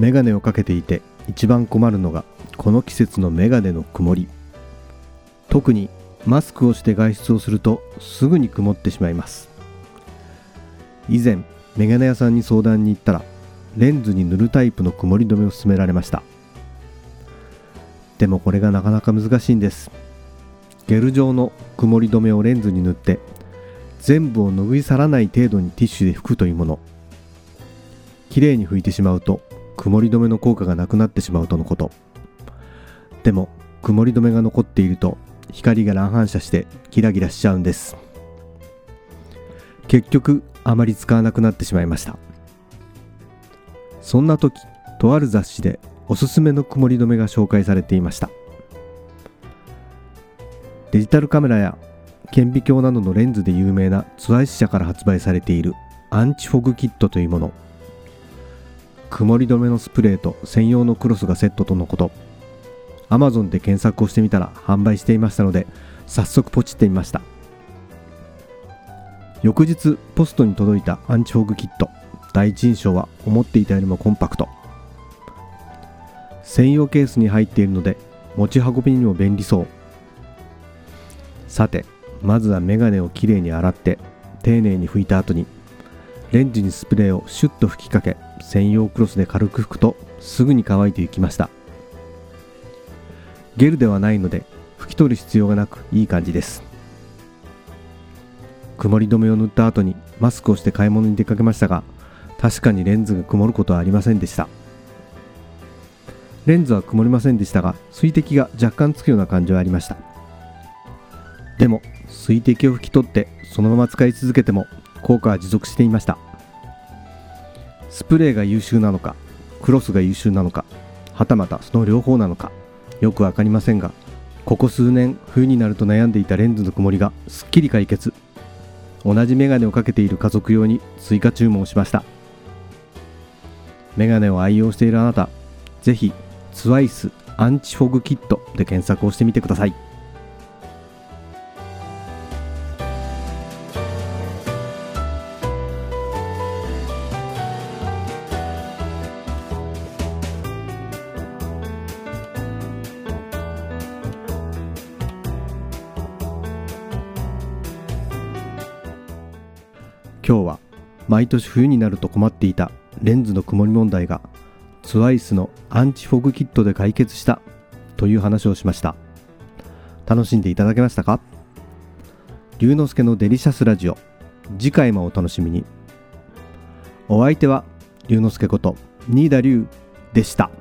メガネをかけていて一番困るのがこの季節のメガネの曇り。特にマスクをして外出をするとすぐに曇ってしまいます。以前メガネ屋さんに相談に行ったらレンズに塗るタイプの曇り止めを勧められました。でもこれがなかなか難しいんです。ゲル状の曇り止めをレンズに塗って全部を拭い去らない程度にティッシュで拭くというもの。きれいに拭いてしまうと曇り止めの効果がなくなってしまうとのこと。でも曇り止めが残っていると光が乱反射してギラギラしちゃうんです。結局あまり使わなくなってしまいました。そんな時とある雑誌でおすすめの曇り止めが紹介されていました。デジタルカメラや顕微鏡などのレンズで有名なツワイス社から発売されているアンチフォグキットというもの。曇り止めのスプレーと専用のクロスがセットとのこと。Amazon で検索をしてみたら販売していましたので早速ポチってみました。翌日ポストに届いたアンチフォグキット。第一印象は思っていたよりもコンパクト。専用ケースに入っているので持ち運びにも便利そう。さてまずはメガネをきれいに洗って丁寧に拭いた後にレンジにスプレーをシュッと吹きかけ専用クロスで軽く拭くとすぐに乾いていきました。ゲルではないので拭き取る必要がなくいい感じです。曇り止めを塗った後にマスクをして買い物に出かけましたが確かにレンズが曇ることはありませんでした。レンズは曇りませんでしたが水滴が若干つくような感じはありました。でも水滴を拭き取ってそのまま使い続けても効果は持続していました。スプレーが優秀なのかクロスが優秀なのかはたまたその両方なのかよく分かりませんがここ数年冬になると悩んでいたレンズの曇りがすっきり解決。同じメガネをかけている家族用に追加注文をしました。メガネを愛用しているあなたぜひツワイスアンチフォグキットで検索をしてみてください。今日は毎年冬になると困っていたレンズの曇り問題がツワイスのアンチフォグキットで解決したという話をしました。楽しんでいただけましたか？龍之介のデリシャスラジオ。次回もお楽しみに。お相手は龍之介こと新田龍でした。